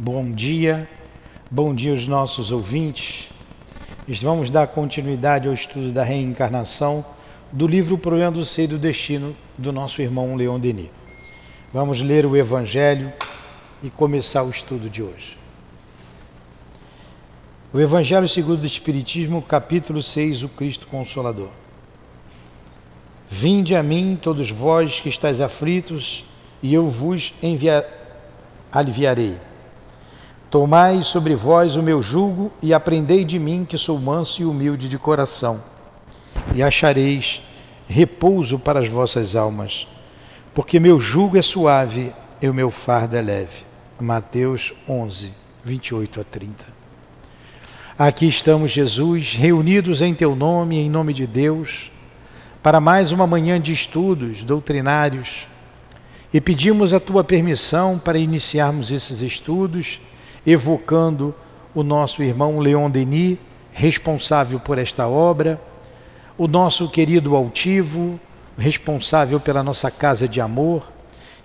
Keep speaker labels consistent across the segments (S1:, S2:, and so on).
S1: Bom dia, bom dia aos nossos ouvintes. Vamos dar continuidade ao estudo da reencarnação do livro O Problema do Ser e do Destino do nosso irmão Leon Denis. Vamos ler o Evangelho e começar o estudo de hoje. O Evangelho segundo o Espiritismo, capítulo 6, o Cristo Consolador. Vinde a mim, todos vós que estáis aflitos, e eu vos enviar, aliviarei. Tomai sobre vós o meu jugo e aprendei de mim, que sou manso e humilde de coração, e achareis repouso para as vossas almas, porque meu jugo é suave e o meu fardo é leve. Mateus 11, 28 a 30. Aqui estamos, Jesus, reunidos em teu nome, em nome de Deus, para mais uma manhã de estudos doutrinários e pedimos a tua permissão para iniciarmos esses estudos evocando o nosso irmão Leon Denis, responsável por esta obra, o nosso querido altivo, responsável pela nossa casa de amor,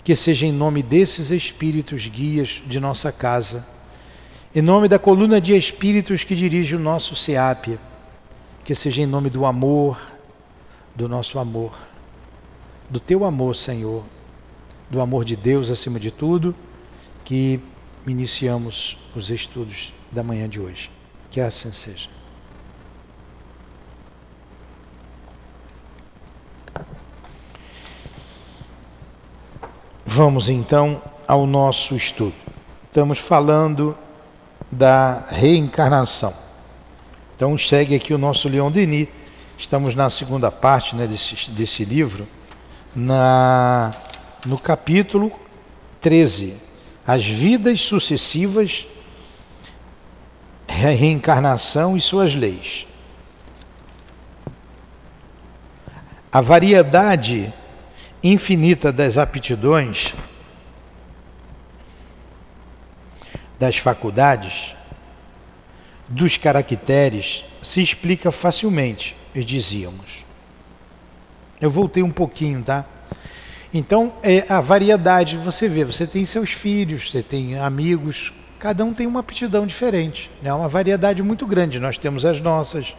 S1: que seja em nome desses espíritos guias de nossa casa, em nome da coluna de espíritos que dirige o nosso SEAP, que seja em nome do amor, do nosso amor, do teu amor, Senhor, do amor de Deus acima de tudo, que iniciamos os estudos da manhã de hoje. Que assim seja. Vamos então ao nosso estudo. Estamos falando da reencarnação. Então segue aqui o nosso Leon Denis. Estamos na segunda parte né, desse, desse livro, na, no capítulo 13 as vidas sucessivas, reencarnação e suas leis. A variedade infinita das aptidões, das faculdades, dos caracteres se explica facilmente, dizíamos. Eu voltei um pouquinho, tá? Então, é a variedade, você vê, você tem seus filhos, você tem amigos, cada um tem uma aptidão diferente, é né? uma variedade muito grande, nós temos as nossas.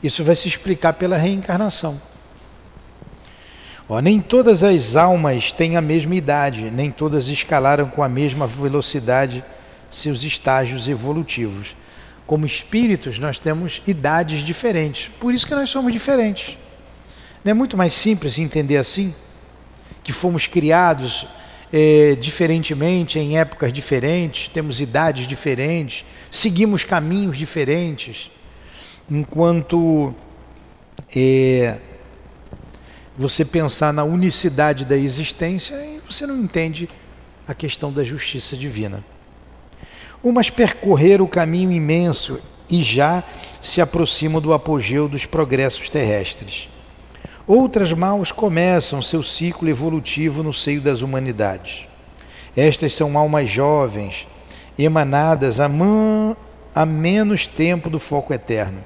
S1: Isso vai se explicar pela reencarnação. Ó, nem todas as almas têm a mesma idade, nem todas escalaram com a mesma velocidade seus estágios evolutivos. Como espíritos, nós temos idades diferentes, por isso que nós somos diferentes. Não é muito mais simples entender assim? Que fomos criados é, diferentemente, em épocas diferentes, temos idades diferentes, seguimos caminhos diferentes, enquanto é, você pensar na unicidade da existência, você não entende a questão da justiça divina. Umas percorreram o caminho imenso e já se aproximam do apogeu dos progressos terrestres. Outras maus começam seu ciclo evolutivo no seio das humanidades. Estas são almas jovens, emanadas a, man, a menos tempo do foco eterno,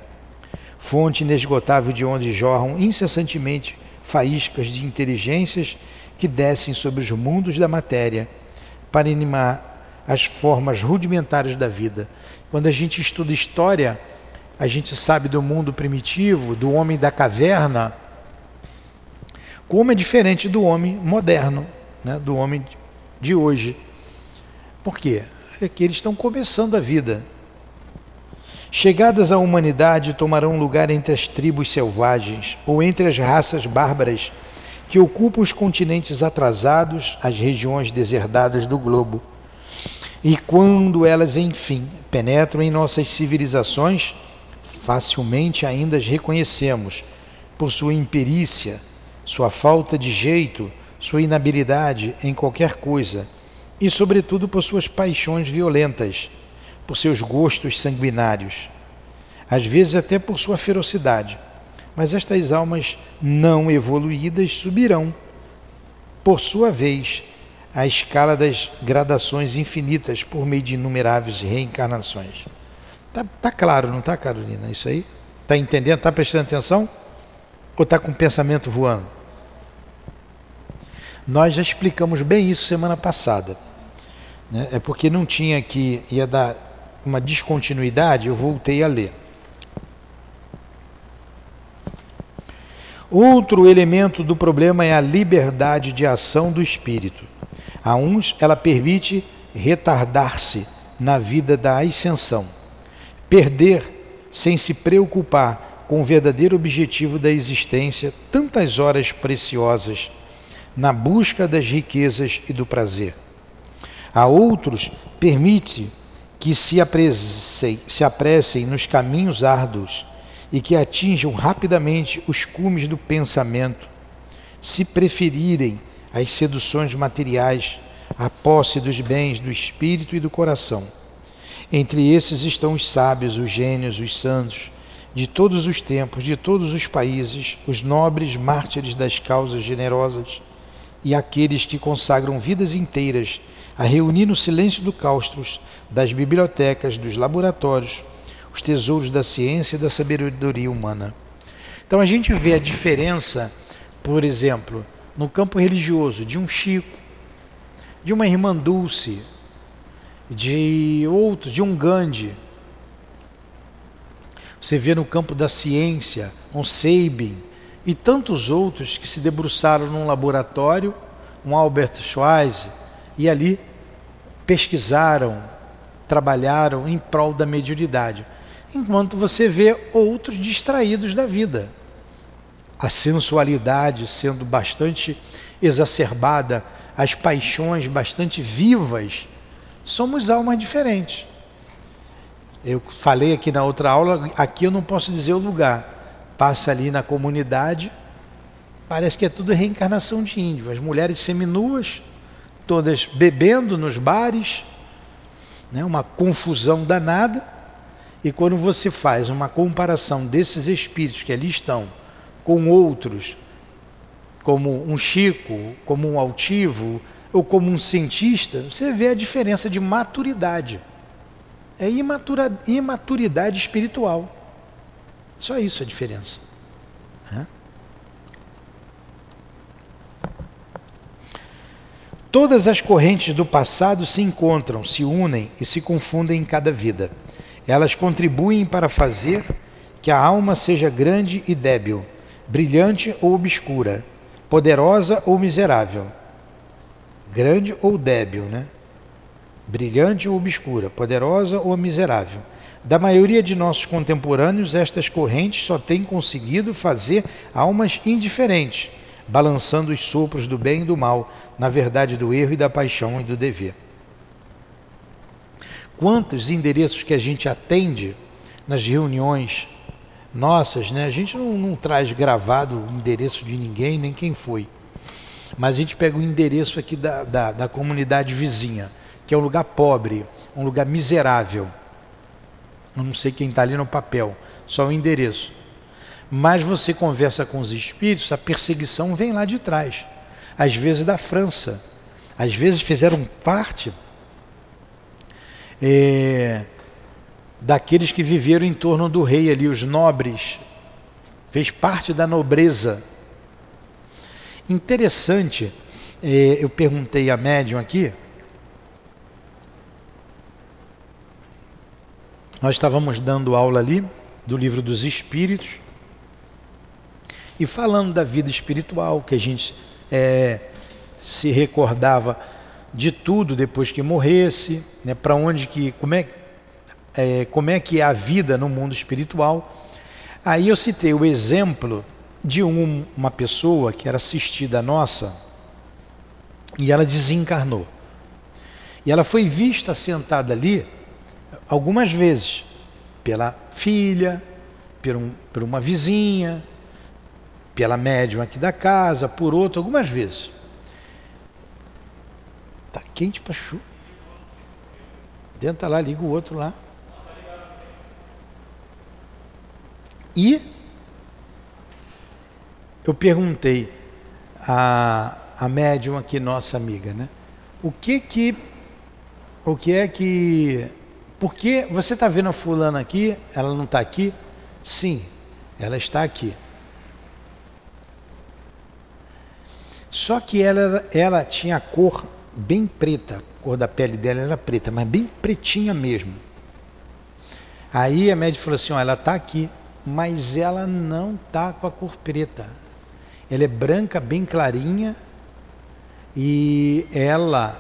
S1: fonte inesgotável de onde jorram incessantemente faíscas de inteligências que descem sobre os mundos da matéria para animar as formas rudimentares da vida. Quando a gente estuda história, a gente sabe do mundo primitivo, do homem da caverna como é diferente do homem moderno, né, do homem de hoje. Por quê? É que eles estão começando a vida. Chegadas à humanidade, tomarão lugar entre as tribos selvagens ou entre as raças bárbaras que ocupam os continentes atrasados, as regiões deserdadas do globo. E quando elas, enfim, penetram em nossas civilizações, facilmente ainda as reconhecemos por sua imperícia, sua falta de jeito, sua inabilidade em qualquer coisa e, sobretudo, por suas paixões violentas, por seus gostos sanguinários, às vezes até por sua ferocidade. Mas estas almas não evoluídas subirão, por sua vez, à escala das gradações infinitas por meio de inumeráveis reencarnações. Tá, tá claro, não tá, Carolina? Isso aí? Tá entendendo? Tá prestando atenção? Ou tá com o pensamento voando? Nós já explicamos bem isso semana passada. Né? É porque não tinha aqui, ia dar uma descontinuidade, eu voltei a ler. Outro elemento do problema é a liberdade de ação do espírito. A uns, ela permite retardar-se na vida da ascensão, perder sem se preocupar com o verdadeiro objetivo da existência tantas horas preciosas na busca das riquezas e do prazer. A outros, permite que se apressem, se apressem nos caminhos árduos e que atinjam rapidamente os cumes do pensamento, se preferirem as seduções materiais à posse dos bens do espírito e do coração. Entre esses estão os sábios, os gênios, os santos, de todos os tempos, de todos os países, os nobres mártires das causas generosas e aqueles que consagram vidas inteiras a reunir no silêncio do claustros, das bibliotecas, dos laboratórios, os tesouros da ciência e da sabedoria humana. Então a gente vê a diferença, por exemplo, no campo religioso, de um Chico, de uma irmã Dulce, de outros, de um Gandhi. Você vê no campo da ciência, um Sabin e tantos outros que se debruçaram num laboratório, um Albert Schweitzer, e ali pesquisaram, trabalharam em prol da mediunidade enquanto você vê outros distraídos da vida. A sensualidade sendo bastante exacerbada, as paixões bastante vivas, somos almas diferentes. Eu falei aqui na outra aula, aqui eu não posso dizer o lugar. Passa ali na comunidade, parece que é tudo reencarnação de índio. As mulheres seminuas, todas bebendo nos bares, né, uma confusão danada e quando você faz uma comparação desses espíritos que ali estão com outros, como um Chico, como um altivo ou como um cientista, você vê a diferença de maturidade. É imatura, imaturidade espiritual. Só isso a diferença. É? Todas as correntes do passado se encontram, se unem e se confundem em cada vida. Elas contribuem para fazer que a alma seja grande e débil, brilhante ou obscura, poderosa ou miserável. Grande ou débil, né? Brilhante ou obscura, poderosa ou miserável. Da maioria de nossos contemporâneos, estas correntes só têm conseguido fazer almas indiferentes, balançando os sopros do bem e do mal, na verdade do erro e da paixão e do dever quantos endereços que a gente atende nas reuniões nossas, né? A gente não, não, traz gravado o endereço de ninguém, nem quem foi. Mas a gente pega o endereço aqui da, da, da comunidade vizinha, que é um lugar pobre, um lugar miserável. Não sei quem está ali no papel, só o endereço. Mas você conversa com os espíritos, a perseguição vem lá de trás. Às vezes da França. Às vezes fizeram parte é, daqueles que viveram em torno do rei ali, os nobres, fez parte da nobreza. Interessante, é, eu perguntei a médium aqui, nós estávamos dando aula ali do livro dos Espíritos e falando da vida espiritual, que a gente é, se recordava de tudo depois que morresse, né, para onde que como é, é, como é que é a vida no mundo espiritual. Aí eu citei o exemplo de um, uma pessoa que era assistida nossa e ela desencarnou. E ela foi vista sentada ali algumas vezes pela filha, por, um, por uma vizinha, pela médium aqui da casa, por outro, algumas vezes. Tá quente para chuva. Tenta lá, liga o outro lá. E eu perguntei a, a médium aqui, nossa amiga, né? O que que, o que é que, porque você está vendo a fulana aqui, ela não está aqui? Sim, ela está aqui. Só que ela, ela tinha a cor bem preta, a cor da pele dela era preta, mas bem pretinha mesmo. Aí a médica falou assim: ó, ela está aqui, mas ela não está com a cor preta. Ela é branca, bem clarinha, e ela,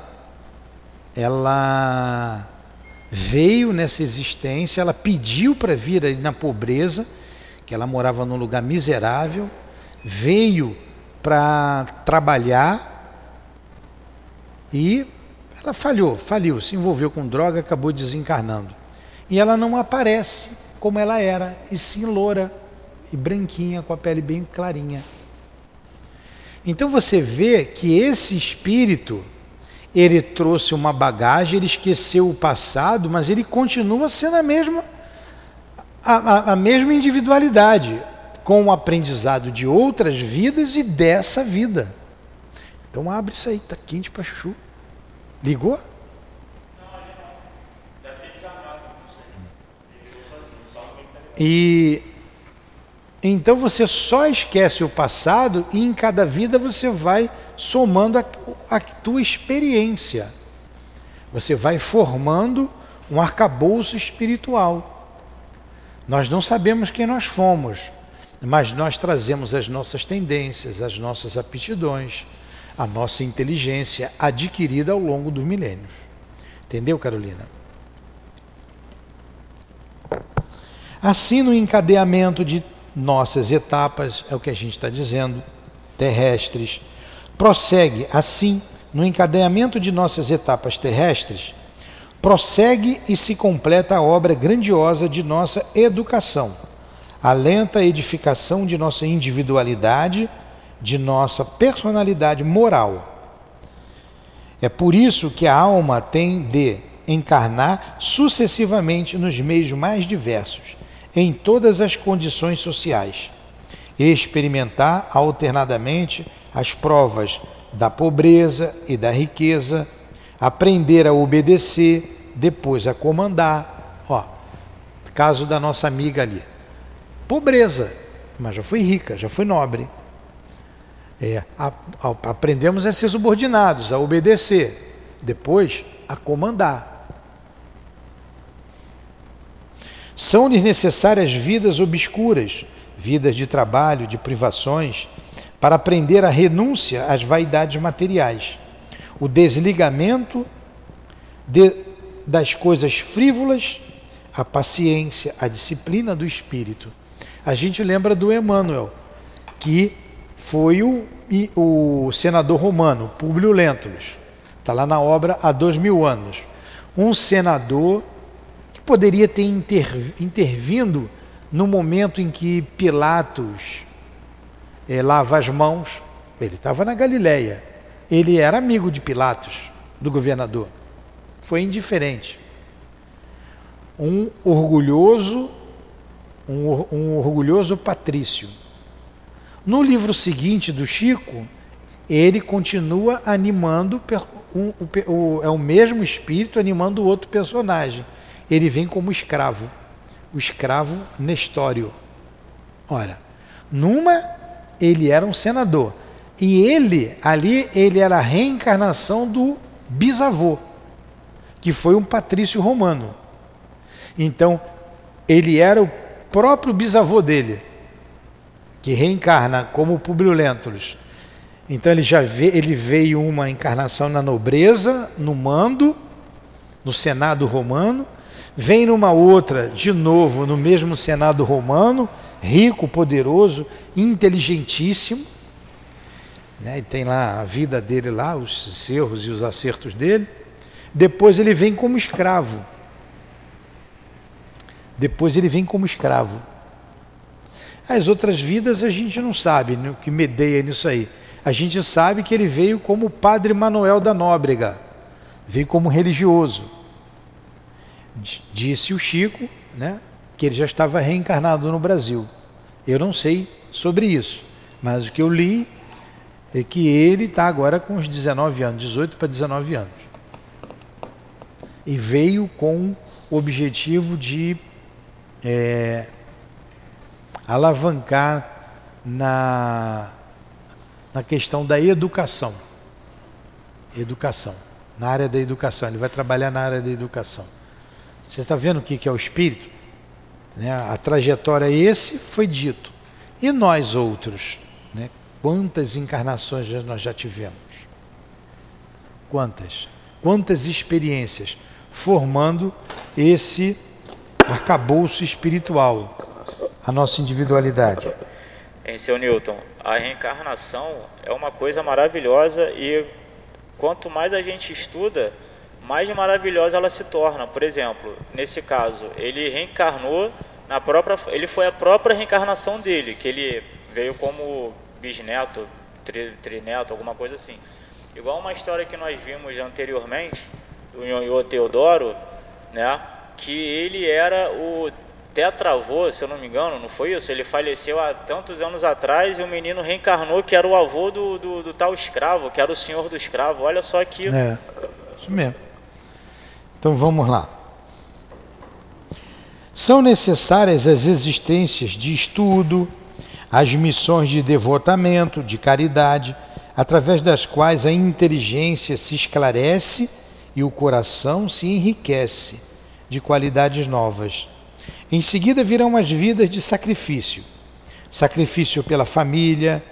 S1: ela veio nessa existência, ela pediu para vir ali na pobreza, que ela morava num lugar miserável, veio para trabalhar e ela falhou, faliu, se envolveu com droga, acabou desencarnando. E ela não aparece como ela era, e sim loura e branquinha, com a pele bem clarinha. Então você vê que esse espírito, ele trouxe uma bagagem, ele esqueceu o passado, mas ele continua sendo a mesma, a, a, a mesma individualidade, com o aprendizado de outras vidas e dessa vida. Então abre isso aí, está quente para chuchu. Ligou? E então você só esquece o passado e em cada vida você vai somando a, a tua experiência. Você vai formando um arcabouço espiritual. Nós não sabemos quem nós fomos, mas nós trazemos as nossas tendências, as nossas aptidões, a nossa inteligência adquirida ao longo dos milênios. Entendeu, Carolina? Assim, no encadeamento de nossas etapas, é o que a gente está dizendo, terrestres, prossegue assim, no encadeamento de nossas etapas terrestres, prossegue e se completa a obra grandiosa de nossa educação, a lenta edificação de nossa individualidade de nossa personalidade moral. É por isso que a alma tem de encarnar sucessivamente nos meios mais diversos, em todas as condições sociais, e experimentar alternadamente as provas da pobreza e da riqueza, aprender a obedecer, depois a comandar. Ó, caso da nossa amiga ali. Pobreza, mas já foi rica, já foi nobre. É, a, a, aprendemos a ser subordinados, a obedecer, depois a comandar. São-lhes necessárias vidas obscuras, vidas de trabalho, de privações, para aprender a renúncia às vaidades materiais, o desligamento de, das coisas frívolas, a paciência, a disciplina do espírito. A gente lembra do Emmanuel, que foi o, o senador romano, Públio Lentulus. Está lá na obra há dois mil anos. Um senador que poderia ter inter, intervindo no momento em que Pilatos é, lava as mãos. Ele estava na Galileia. Ele era amigo de Pilatos, do governador. Foi indiferente. Um orgulhoso, um, um orgulhoso patrício no livro seguinte do Chico, ele continua animando, um, o, é o mesmo espírito animando o outro personagem. Ele vem como escravo, o escravo Nestório. Ora, numa ele era um senador e ele ali ele era a reencarnação do bisavô, que foi um patrício romano. Então ele era o próprio bisavô dele que reencarna como Publio Lentulus. Então ele já vê, ele veio uma encarnação na nobreza, no mando, no Senado romano, vem numa outra, de novo, no mesmo Senado romano, rico, poderoso, inteligentíssimo, né? e tem lá a vida dele lá, os erros e os acertos dele. Depois ele vem como escravo. Depois ele vem como escravo. As outras vidas a gente não sabe né, o que medeia nisso aí. A gente sabe que ele veio como Padre Manuel da Nóbrega, veio como religioso. Disse o Chico, né, que ele já estava reencarnado no Brasil. Eu não sei sobre isso, mas o que eu li é que ele está agora com uns 19 anos, 18 para 19 anos. E veio com o objetivo de é, alavancar na, na questão da educação. Educação. na área da educação, ele vai trabalhar na área da educação. Você está vendo o que é o espírito? Né? A trajetória esse foi dito. E nós outros? Né? Quantas encarnações nós já tivemos? Quantas? Quantas experiências formando esse arcabouço espiritual, a nossa individualidade?
S2: Em seu Newton, a reencarnação é uma coisa maravilhosa e quanto mais a gente estuda, mais maravilhosa ela se torna. Por exemplo, nesse caso, ele reencarnou na própria, ele foi a própria reencarnação dele, que ele veio como bisneto, tri, trineto, alguma coisa assim. Igual uma história que nós vimos anteriormente, do Nhonhô Teodoro, né, que ele era o tetravô, se eu não me engano, não foi isso? Ele faleceu há tantos anos atrás e o menino reencarnou que era o avô do, do, do tal escravo, que era o senhor do escravo. Olha só aqui.
S1: É, isso mesmo. Então vamos lá. São necessárias as existências de estudo, as missões de devotamento, de caridade, através das quais a inteligência se esclarece e o coração se enriquece de qualidades novas. Em seguida virão as vidas de sacrifício: sacrifício pela família,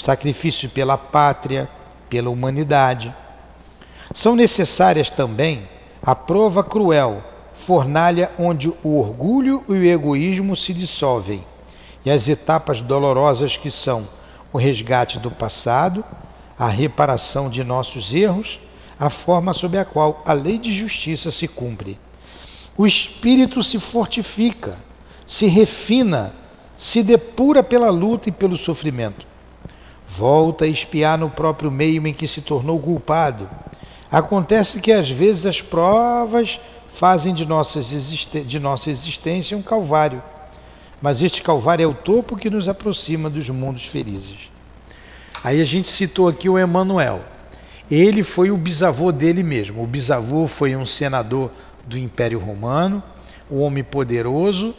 S1: sacrifício pela pátria, pela humanidade. São necessárias também a prova cruel fornalha onde o orgulho e o egoísmo se dissolvem, e as etapas dolorosas que são o resgate do passado, a reparação de nossos erros, a forma sob a qual a lei de justiça se cumpre. O espírito se fortifica, se refina, se depura pela luta e pelo sofrimento. Volta a espiar no próprio meio em que se tornou culpado. Acontece que às vezes as provas fazem de nossa, de nossa existência um calvário. Mas este calvário é o topo que nos aproxima dos mundos felizes. Aí a gente citou aqui o Emanuel. Ele foi o bisavô dele mesmo. O bisavô foi um senador do Império Romano, o homem poderoso.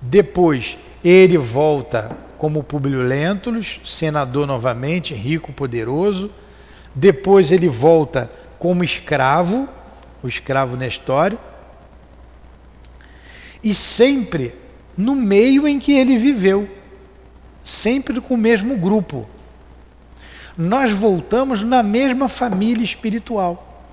S1: Depois ele volta como Publio Lentulus, senador novamente, rico, poderoso. Depois ele volta como escravo, o escravo Nestório, e sempre no meio em que ele viveu, sempre com o mesmo grupo. Nós voltamos na mesma família espiritual.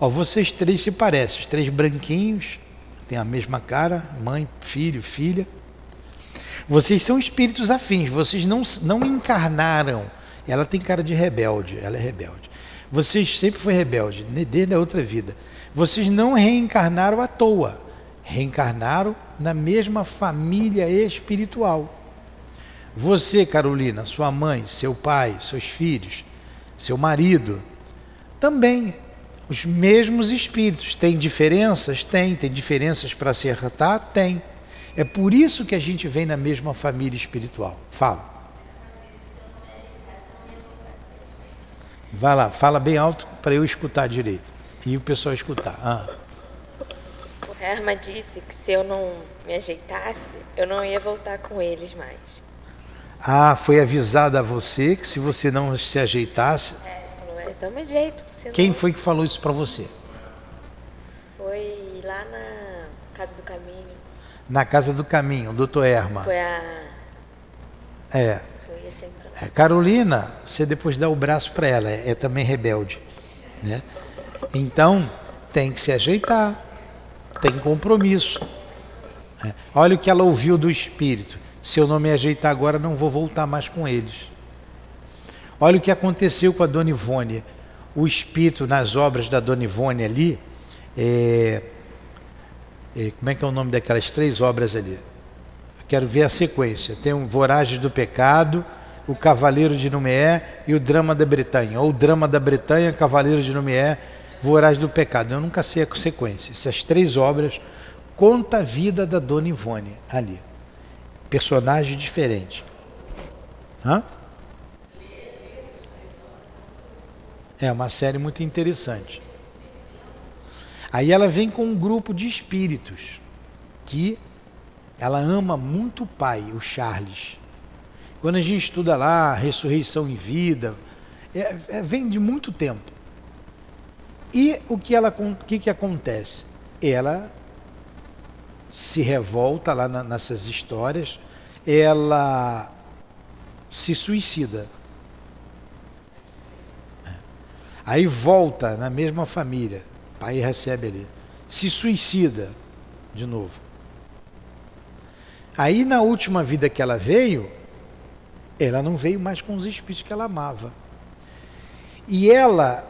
S1: Ó, vocês três se parecem, os três branquinhos, têm a mesma cara, mãe, filho, filha. Vocês são espíritos afins, vocês não, não encarnaram. Ela tem cara de rebelde, ela é rebelde. Vocês sempre foi rebelde, desde a outra vida. Vocês não reencarnaram à toa. Reencarnaram na mesma família espiritual. Você, Carolina, sua mãe, seu pai, seus filhos, seu marido, também os mesmos espíritos. Tem diferenças? Tem. Tem diferenças para acertar? Tem. É por isso que a gente vem na mesma família espiritual. Fala. Vai lá, fala bem alto para eu escutar direito. E o pessoal escutar. Ah.
S3: O Herma disse que se eu não me ajeitasse, eu não ia voltar com eles mais.
S1: Ah, foi avisado a você que se você não se ajeitasse.
S3: É, falou, é, toma jeito.
S1: Quem foi que falou isso para você?
S3: Foi lá na Casa do Caminho.
S1: Na Casa do Caminho, doutor Erma.
S3: Foi a.
S1: É. É, Carolina, você depois dá o braço para ela, é, é, também rebelde. Né? Então, tem que se ajeitar, tem compromisso. É. Olha o que ela ouviu do Espírito. Se eu não me ajeitar agora, não vou voltar mais com eles. Olha o que aconteceu com a Dona Ivone. O Espírito, nas obras da Dona Ivone ali, é, é, como é que é o nome daquelas três obras ali? Eu quero ver a sequência. Tem um Voragens do Pecado, o Cavaleiro de Numeé e o Drama da Bretanha, ou o Drama da Bretanha, Cavaleiro de Numeé, Voraz do Pecado. Eu nunca sei a sequência. Essas três obras conta a vida da Dona Ivone ali. Personagem diferente. Hã? É uma série muito interessante. Aí ela vem com um grupo de espíritos que ela ama muito o pai, o Charles. Quando a gente estuda lá ressurreição em vida, É, é, vem de muito tempo. E o que, ela, que, que acontece? Ela se revolta lá na, nessas histórias, ela se suicida. Aí volta na mesma família, pai recebe ali, se suicida de novo. Aí na última vida que ela veio, ela não veio mais com os espíritos que ela amava. E ela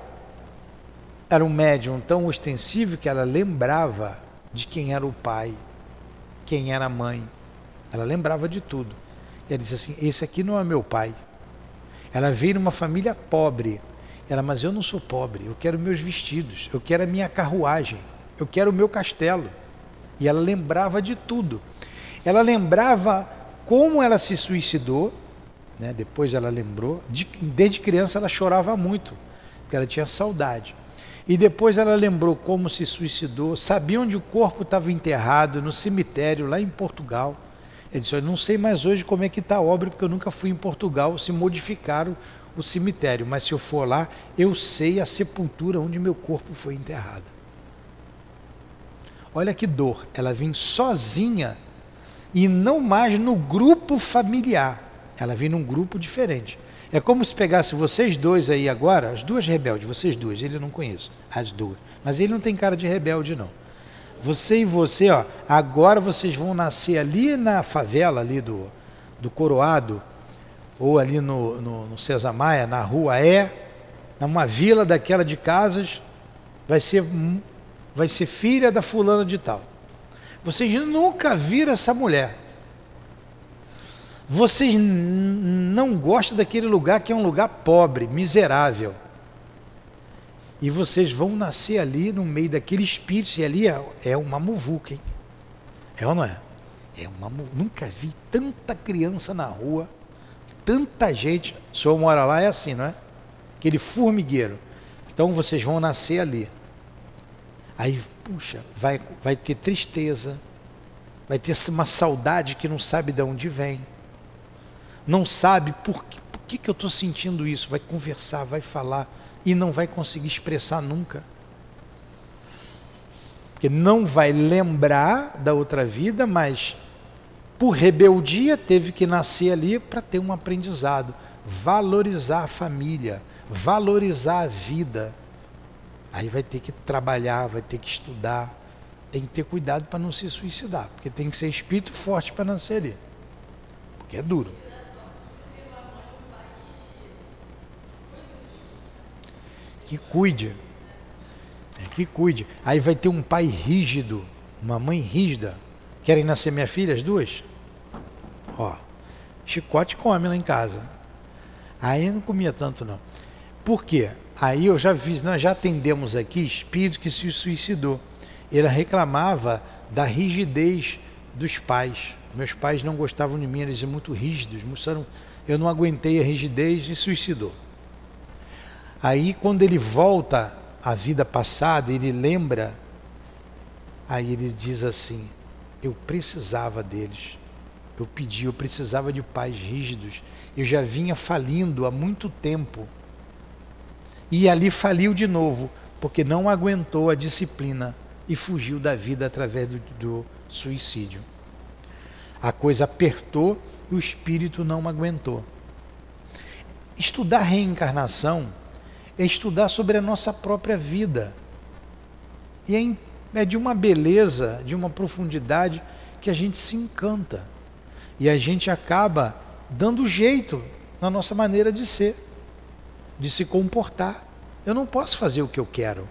S1: era um médium tão ostensivo que ela lembrava de quem era o pai, quem era a mãe. Ela lembrava de tudo. E ela disse assim: Esse aqui não é meu pai. Ela veio numa família pobre. Ela, mas eu não sou pobre, eu quero meus vestidos, eu quero a minha carruagem, eu quero o meu castelo. E ela lembrava de tudo. Ela lembrava como ela se suicidou, né? depois ela lembrou, de, desde criança ela chorava muito, porque ela tinha saudade. E depois ela lembrou como se suicidou, sabia onde o corpo estava enterrado, no cemitério, lá em Portugal. Ele disse: Eu não sei mais hoje como é que está a obra, porque eu nunca fui em Portugal, se modificaram o cemitério, mas se eu for lá, eu sei a sepultura onde meu corpo foi enterrado. Olha que dor, ela vem sozinha e não mais no grupo familiar, ela vem num grupo diferente. É como se pegasse vocês dois aí agora, as duas rebeldes, vocês duas, ele não conheço, as duas. Mas ele não tem cara de rebelde, não. Você e você, ó, agora vocês vão nascer ali na favela ali do, do Coroado, ou ali no, no, no César Maia, na rua É, numa vila daquela de casas, vai ser, vai ser filha da fulana de tal. Vocês nunca viram essa mulher. Vocês não gostam daquele lugar que é um lugar pobre, miserável. E vocês vão nascer ali no meio daquele espírito, e ali é, é uma muvuca, hein? É ou não é? É uma Nunca vi tanta criança na rua, tanta gente. O senhor mora lá, é assim, não é? Aquele formigueiro. Então vocês vão nascer ali. Aí, puxa, vai, vai ter tristeza, vai ter uma saudade que não sabe de onde vem não sabe por que, por que, que eu estou sentindo isso, vai conversar, vai falar e não vai conseguir expressar nunca. Porque não vai lembrar da outra vida, mas por rebeldia teve que nascer ali para ter um aprendizado, valorizar a família, valorizar a vida. Aí vai ter que trabalhar, vai ter que estudar, tem que ter cuidado para não se suicidar, porque tem que ser espírito forte para nascer ali, porque é duro. Que cuide. É, que cuide. Aí vai ter um pai rígido, uma mãe rígida. Querem nascer minha filha, as duas? Ó, chicote come lá em casa. Aí não comia tanto não. Por quê? Aí eu já vi, nós já atendemos aqui espírito que se suicidou. Ele reclamava da rigidez dos pais. Meus pais não gostavam de mim, eles eram muito rígidos. Eu não aguentei a rigidez e suicidou. Aí, quando ele volta à vida passada, ele lembra, aí ele diz assim: Eu precisava deles, eu pedi, eu precisava de pais rígidos, eu já vinha falindo há muito tempo. E ali faliu de novo, porque não aguentou a disciplina e fugiu da vida através do, do suicídio. A coisa apertou e o espírito não aguentou. Estudar reencarnação é estudar sobre a nossa própria vida. E é, é de uma beleza, de uma profundidade que a gente se encanta. E a gente acaba dando jeito na nossa maneira de ser, de se comportar. Eu não posso fazer o que eu quero.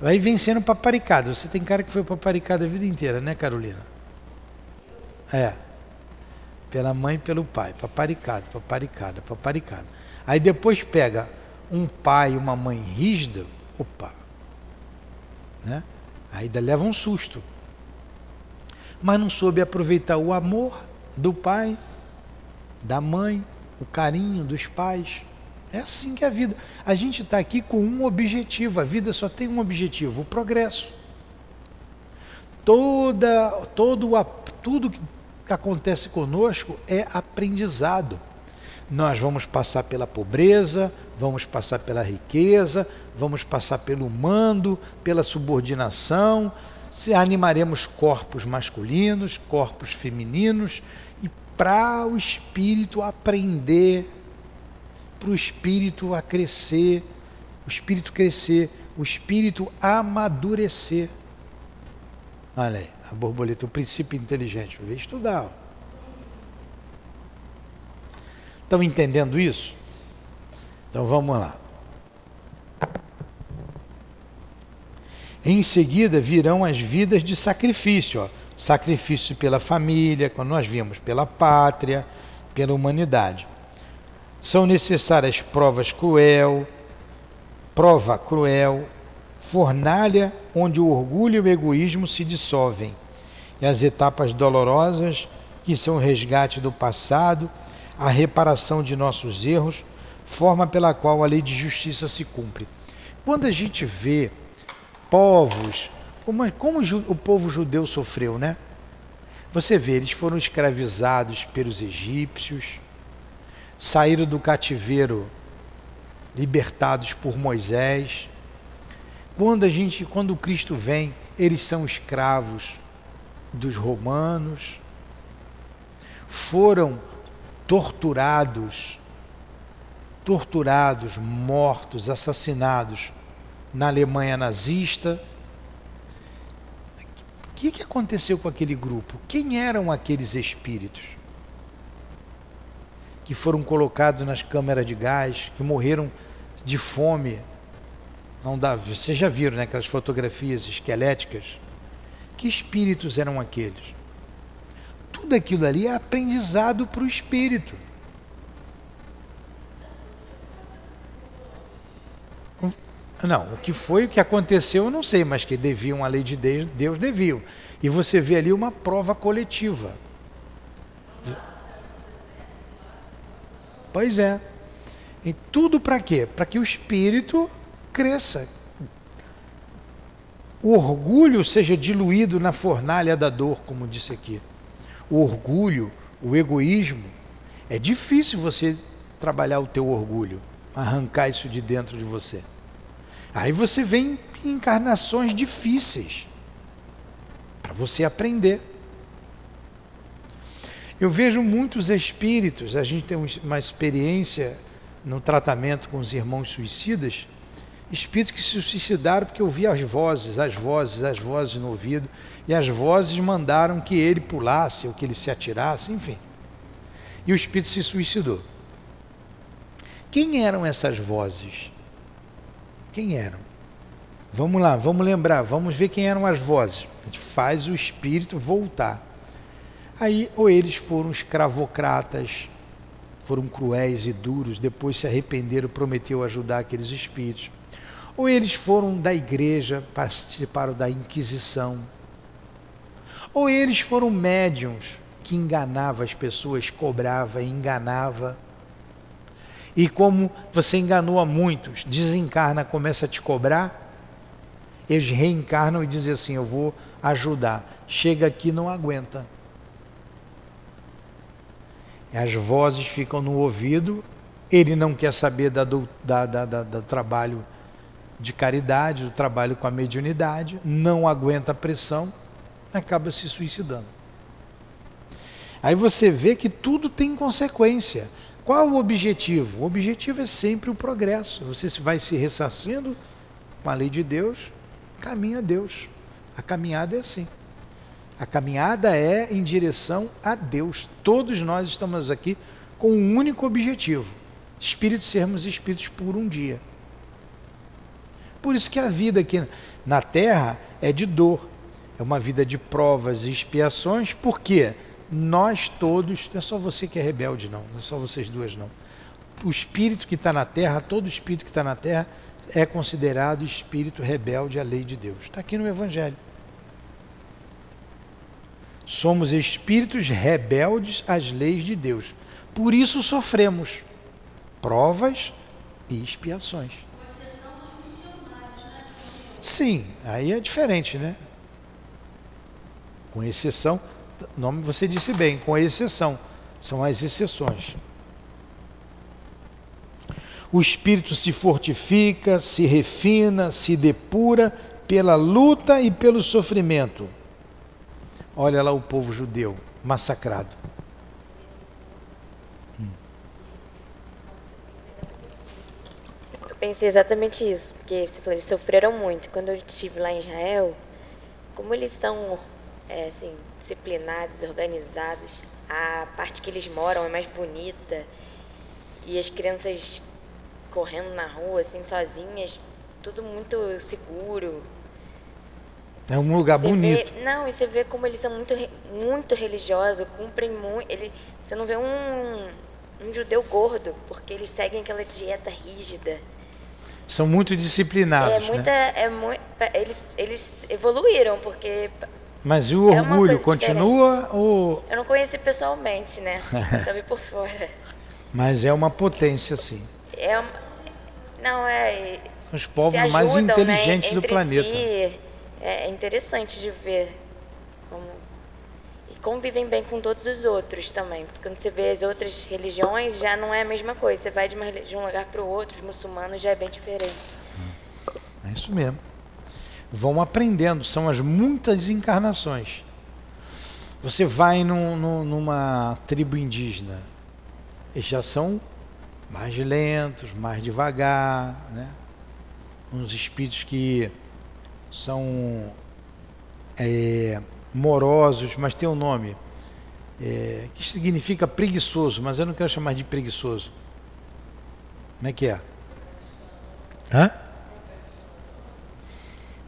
S1: Vai vencendo paparicado. Você tem cara que foi paparicado a vida inteira, né, Carolina? É. Pela mãe e pelo pai. Paparicado, paparicado, paparicado. Aí depois pega um pai e uma mãe rígida, opa, né? Aí leva um susto. Mas não soube aproveitar o amor do pai, da mãe, o carinho dos pais. É assim que é a vida. A gente está aqui com um objetivo. A vida só tem um objetivo: o progresso. Toda, todo, tudo que acontece conosco é aprendizado. Nós vamos passar pela pobreza, vamos passar pela riqueza, vamos passar pelo mando, pela subordinação, se animaremos corpos masculinos, corpos femininos, e para o espírito aprender, para o espírito a crescer, o espírito crescer, o espírito amadurecer. Olha aí, a borboleta, o princípio inteligente. Vem estudar. Ó. Estão entendendo isso? Então vamos lá. Em seguida virão as vidas de sacrifício, ó. sacrifício pela família, quando nós vimos, pela pátria, pela humanidade. São necessárias provas cruel, prova cruel, fornalha onde o orgulho e o egoísmo se dissolvem, e as etapas dolorosas que são o resgate do passado a reparação de nossos erros, forma pela qual a lei de justiça se cumpre. Quando a gente vê povos, como, como o povo judeu sofreu, né? Você vê, eles foram escravizados pelos egípcios, saíram do cativeiro libertados por Moisés. Quando a gente, quando Cristo vem, eles são escravos dos romanos. Foram torturados, torturados, mortos, assassinados na Alemanha nazista. O que, que aconteceu com aquele grupo? Quem eram aqueles espíritos? Que foram colocados nas câmeras de gás, que morreram de fome. Não dá, vocês já viram né, aquelas fotografias esqueléticas? Que espíritos eram aqueles? Tudo aquilo ali é aprendizado para o espírito. Não, o que foi, o que aconteceu, eu não sei, mas que deviam a lei de Deus, deviam. E você vê ali uma prova coletiva. Pois é. E tudo para quê? Para que o espírito cresça. O orgulho seja diluído na fornalha da dor, como disse aqui o orgulho, o egoísmo, é difícil você trabalhar o teu orgulho, arrancar isso de dentro de você. Aí você vem em encarnações difíceis para você aprender. Eu vejo muitos espíritos, a gente tem uma experiência no tratamento com os irmãos suicidas, espíritos que se suicidaram porque ouviam as vozes, as vozes, as vozes no ouvido, e as vozes mandaram que ele pulasse ou que ele se atirasse, enfim. E o espírito se suicidou. Quem eram essas vozes? Quem eram? Vamos lá, vamos lembrar, vamos ver quem eram as vozes. A gente faz o espírito voltar. Aí, ou eles foram escravocratas, foram cruéis e duros, depois se arrependeram, prometeu ajudar aqueles espíritos. Ou eles foram da igreja, participaram da Inquisição, ou eles foram médiums que enganava as pessoas, cobrava, enganava. E como você enganou a muitos, desencarna, começa a te cobrar, eles reencarnam e dizem assim: Eu vou ajudar. Chega aqui não aguenta. As vozes ficam no ouvido, ele não quer saber da, do, da, da, do trabalho de caridade, do trabalho com a mediunidade, não aguenta a pressão acaba se suicidando. Aí você vê que tudo tem consequência. Qual o objetivo? O objetivo é sempre o progresso. Você vai se ressarcindo com a lei de Deus, caminha a Deus. A caminhada é assim. A caminhada é em direção a Deus. Todos nós estamos aqui com um único objetivo: espíritos sermos espíritos por um dia. Por isso que a vida aqui na Terra é de dor, é uma vida de provas e expiações, porque nós todos, não é só você que é rebelde, não, não é só vocês duas, não. O espírito que está na terra, todo espírito que está na terra, é considerado espírito rebelde à lei de Deus. Está aqui no Evangelho. Somos espíritos rebeldes às leis de Deus. Por isso sofremos provas e expiações. Sim, aí é diferente, né? Com exceção, nome você disse bem, com exceção, são as exceções. o espírito se fortifica, se refina, se depura pela luta e pelo sofrimento. Olha lá o povo judeu massacrado.
S3: Eu pensei exatamente isso, porque você falou, eles sofreram muito. Quando eu estive lá em Israel, como eles são é, assim, disciplinados, organizados, a parte que eles moram é mais bonita e as crianças correndo na rua, assim, sozinhas, tudo muito seguro.
S1: É um lugar
S3: você
S1: bonito.
S3: Vê, não, e você vê como eles são muito, muito religiosos, cumprem muito. Ele, você não vê um, um judeu gordo, porque eles seguem aquela dieta rígida.
S1: São muito disciplinados.
S3: É muita,
S1: né?
S3: é muito, eles, eles evoluíram, porque.
S1: Mas e o
S3: é
S1: orgulho continua
S3: diferente.
S1: ou.
S3: Eu não conheci pessoalmente, né? Sabe por fora.
S1: Mas é uma potência, sim.
S3: É, não, é.
S1: São os povos
S3: se
S1: mais
S3: ajudam,
S1: inteligentes
S3: né,
S1: do planeta.
S3: Si, é interessante de ver como e convivem bem com todos os outros também. Porque quando você vê as outras religiões, já não é a mesma coisa. Você vai de, uma, de um lugar para o outro, os muçulmanos já é bem diferente.
S1: É isso mesmo. Vão aprendendo, são as muitas encarnações. Você vai num, num, numa tribo indígena, eles já são mais lentos, mais devagar, né? uns espíritos que são é, morosos, mas tem um nome é, que significa preguiçoso, mas eu não quero chamar de preguiçoso. Como é que é? Hã?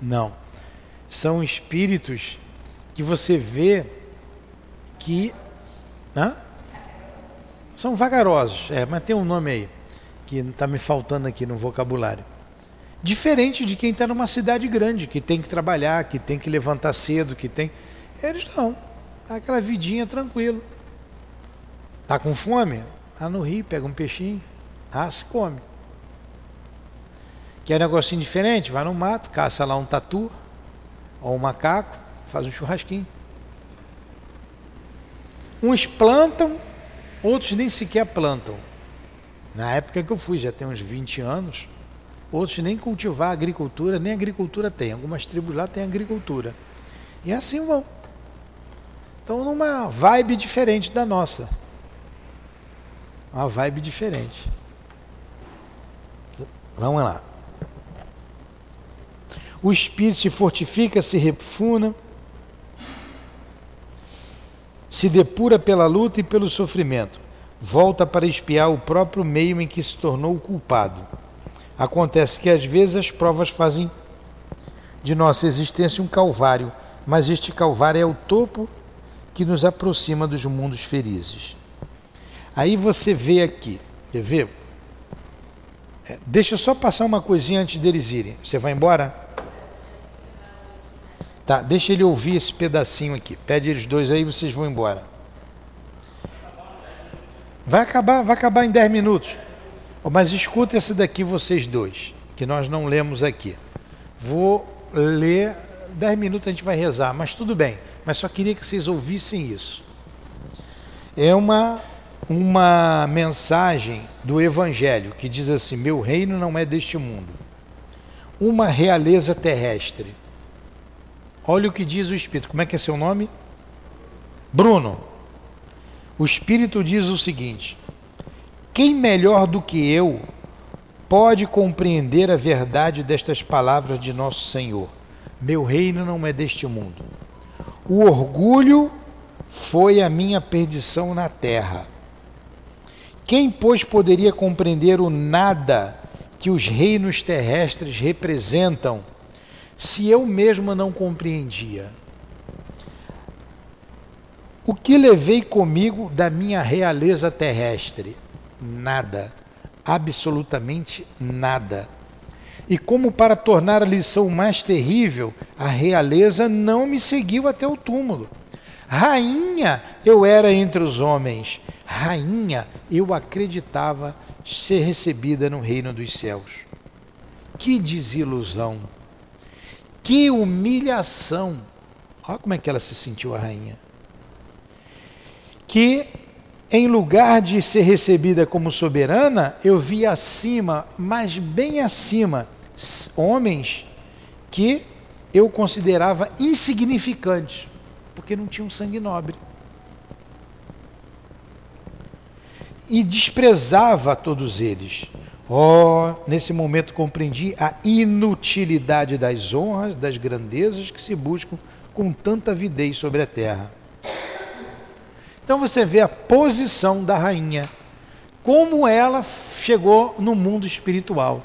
S1: Não. São espíritos que você vê que. São vagarosos, é, mas tem um nome aí que está me faltando aqui no vocabulário. Diferente de quem está numa cidade grande, que tem que trabalhar, que tem que levantar cedo, que tem. Eles não. Aquela vidinha tranquilo. Tá com fome? Tá no rio, pega um peixinho, ah, se come. Quer um negocinho diferente? Vai no mato, caça lá um tatu ou um macaco, faz um churrasquinho. Uns plantam, outros nem sequer plantam. Na época que eu fui, já tem uns 20 anos, outros nem cultivar agricultura, nem agricultura tem. Algumas tribos lá têm agricultura. E assim vão. Então, numa vibe diferente da nossa. Uma vibe diferente. Vamos lá. O espírito se fortifica, se refuna, se depura pela luta e pelo sofrimento, volta para espiar o próprio meio em que se tornou culpado. Acontece que às vezes as provas fazem de nossa existência um calvário, mas este calvário é o topo que nos aproxima dos mundos felizes. Aí você vê aqui, quer ver? É, deixa eu só passar uma coisinha antes deles irem. Você vai embora? Tá, deixa ele ouvir esse pedacinho aqui. Pede eles dois aí, vocês vão embora. Vai acabar, vai acabar em 10 minutos. Mas escuta esse daqui vocês dois, que nós não lemos aqui. Vou ler 10 minutos a gente vai rezar, mas tudo bem. Mas só queria que vocês ouvissem isso. É uma uma mensagem do evangelho que diz assim: "Meu reino não é deste mundo. Uma realeza terrestre." Olha o que diz o espírito. Como é que é seu nome? Bruno. O espírito diz o seguinte: Quem melhor do que eu pode compreender a verdade destas palavras de nosso Senhor? Meu reino não é deste mundo. O orgulho foi a minha perdição na terra. Quem, pois, poderia compreender o nada que os reinos terrestres representam, se eu mesmo não compreendia? O que levei comigo da minha realeza terrestre? Nada, absolutamente nada. E como para tornar a lição mais terrível, a realeza não me seguiu até o túmulo. Rainha eu era entre os homens, rainha eu acreditava ser recebida no reino dos céus. Que desilusão, que humilhação. Olha como é que ela se sentiu a rainha. Que Em lugar de ser recebida como soberana, eu vi acima, mas bem acima, homens que eu considerava insignificantes, porque não tinham sangue nobre. E desprezava todos eles. Oh, nesse momento compreendi a inutilidade das honras, das grandezas que se buscam com tanta avidez sobre a terra. Então você vê a posição da rainha, como ela chegou no mundo espiritual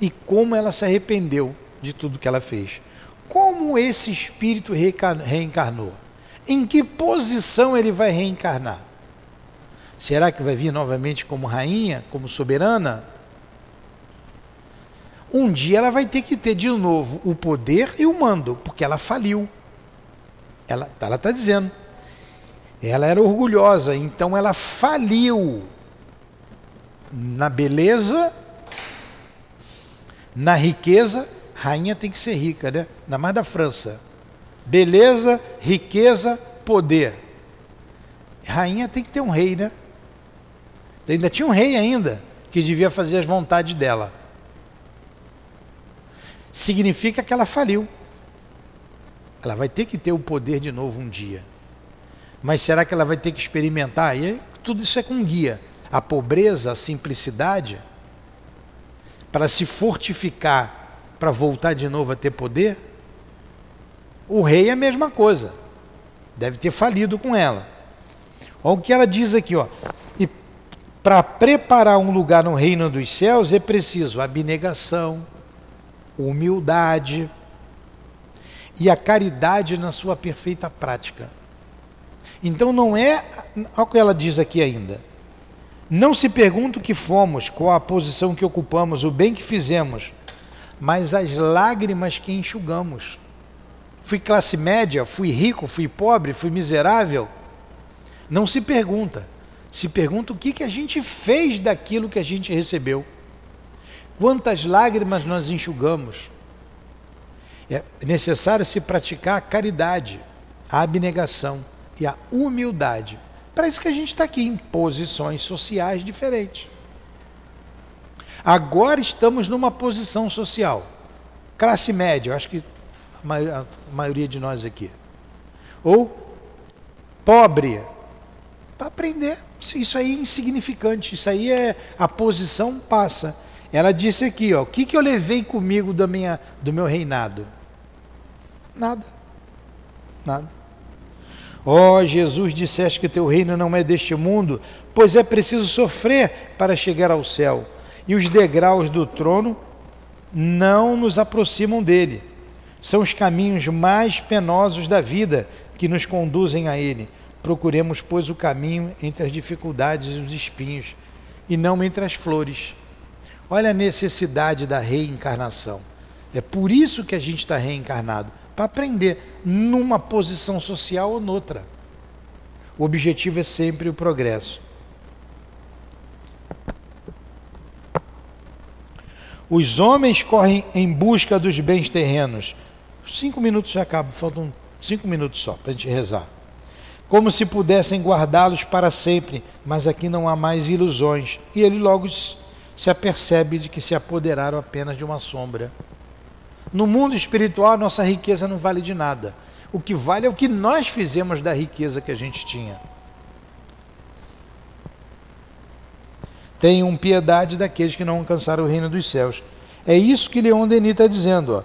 S1: e como ela se arrependeu de tudo que ela fez. Como esse espírito reencarnou? Em que posição ele vai reencarnar? Será que vai vir novamente como rainha, como soberana? Um dia ela vai ter que ter de novo o poder e o mando, porque ela faliu. Ela está dizendo. Ela era orgulhosa, então ela faliu na beleza, na riqueza. Rainha tem que ser rica, né? Na mais da França. Beleza, riqueza, poder. Rainha tem que ter um rei, né? Ainda tinha um rei ainda que devia fazer as vontades dela. Significa que ela faliu. Ela vai ter que ter o poder de novo um dia. Mas será que ela vai ter que experimentar? E tudo isso é com guia. A pobreza, a simplicidade, para se fortificar, para voltar de novo a ter poder. O rei é a mesma coisa. Deve ter falido com ela. Olha o que ela diz aqui, ó. E para preparar um lugar no reino dos céus é preciso abnegação, humildade e a caridade na sua perfeita prática. Então não é, olha o que ela diz aqui ainda. Não se pergunta o que fomos, qual a posição que ocupamos, o bem que fizemos, mas as lágrimas que enxugamos. Fui classe média, fui rico, fui pobre, fui miserável. Não se pergunta. Se pergunta o que, que a gente fez daquilo que a gente recebeu. Quantas lágrimas nós enxugamos. É necessário se praticar a caridade, a abnegação e a humildade. Para isso que a gente está aqui, em posições sociais diferentes. Agora estamos numa posição social. Classe média, acho que a maioria de nós aqui. Ou pobre. Para aprender. Isso aí é insignificante. Isso aí é. A posição passa. Ela disse aqui, ó, o que, que eu levei comigo da minha, do meu reinado? Nada. Nada. Ó oh, Jesus, disseste que teu reino não é deste mundo, pois é preciso sofrer para chegar ao céu, e os degraus do trono não nos aproximam dele. São os caminhos mais penosos da vida que nos conduzem a ele. Procuremos, pois, o caminho entre as dificuldades e os espinhos, e não entre as flores. Olha a necessidade da reencarnação. É por isso que a gente está reencarnado para aprender numa posição social ou noutra. O objetivo é sempre o progresso. Os homens correm em busca dos bens terrenos. Cinco minutos já acabam, faltam cinco minutos só para a gente rezar. Como se pudessem guardá-los para sempre, mas aqui não há mais ilusões. E ele logo se apercebe de que se apoderaram apenas de uma sombra. No mundo espiritual, nossa riqueza não vale de nada. O que vale é o que nós fizemos da riqueza que a gente tinha. Tenham piedade daqueles que não alcançaram o reino dos céus. É isso que Leon Denis está dizendo. Ó.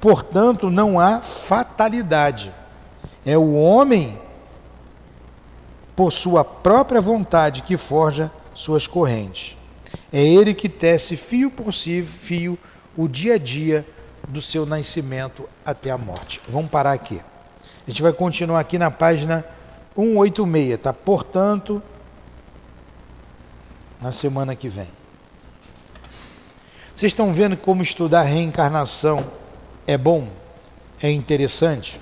S1: Portanto, não há fatalidade. É o homem, por sua própria vontade, que forja suas correntes. É ele que tece fio por fio o dia a dia do seu nascimento até a morte. Vamos parar aqui. A gente vai continuar aqui na página 186, tá? Portanto, na semana que vem. Vocês estão vendo como estudar reencarnação é bom? É interessante?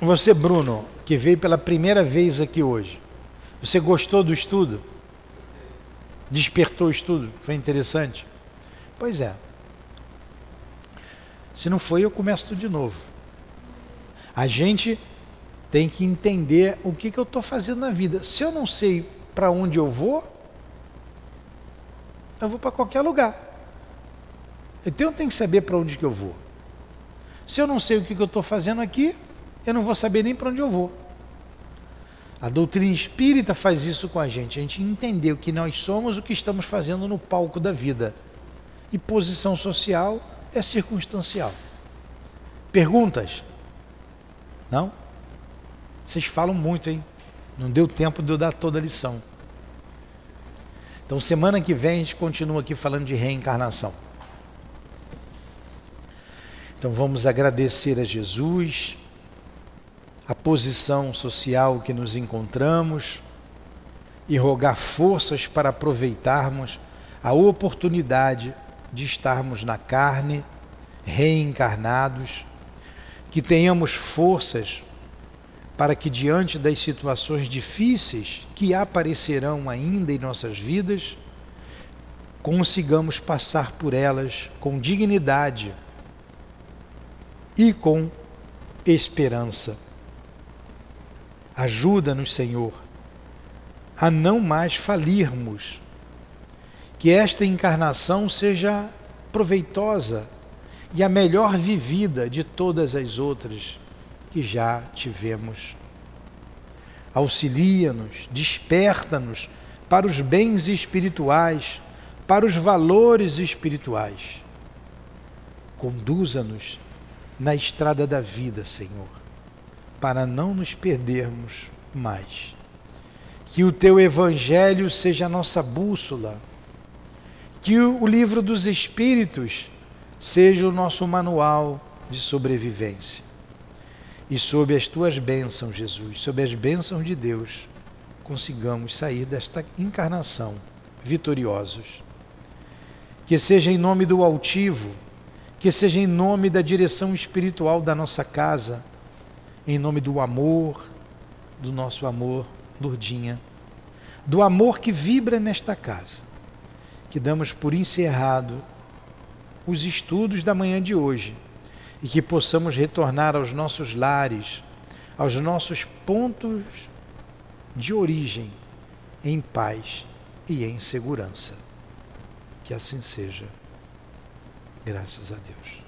S1: Você, Bruno, que veio pela primeira vez aqui hoje, você gostou do estudo? Despertou o estudo? Foi interessante? Pois é. Se não foi, eu começo tudo de novo. A gente tem que entender o que, que eu estou fazendo na vida. Se eu não sei para onde eu vou, eu vou para qualquer lugar. Então eu tenho que saber para onde que eu vou. Se eu não sei o que, que eu estou fazendo aqui, eu não vou saber nem para onde eu vou. A doutrina espírita faz isso com a gente, a gente entender o que nós somos, o que estamos fazendo no palco da vida. E posição social é circunstancial. Perguntas? Não? Vocês falam muito, hein? Não deu tempo de eu dar toda a lição. Então, semana que vem a gente continua aqui falando de reencarnação. Então, vamos agradecer a Jesus, a posição social que nos encontramos e rogar forças para aproveitarmos a oportunidade de estarmos na carne, reencarnados, que tenhamos forças para que, diante das situações difíceis que aparecerão ainda em nossas vidas, consigamos passar por elas com dignidade e com esperança. Ajuda-nos, Senhor, a não mais falirmos, que esta encarnação seja proveitosa e a melhor vivida de todas as outras que já tivemos. Auxilia-nos, desperta-nos para os bens espirituais, para os valores espirituais. Conduza-nos na estrada da vida, Senhor, para não nos perdermos mais. Que o teu evangelho seja a nossa bússola, que o livro dos Espíritos seja o nosso manual de sobrevivência e sob as tuas bênçãos, Jesus, sob as bênçãos de Deus, consigamos sair desta encarnação vitoriosos. Que seja em nome do altivo, que seja em nome da direção espiritual da nossa casa, em nome do amor, do nosso amor, Lourdinha, do amor que vibra nesta casa, que damos por encerrado os estudos da manhã de hoje e que possamos retornar aos nossos lares, aos nossos pontos de origem, em paz e em segurança. Que assim seja. Graças a Deus.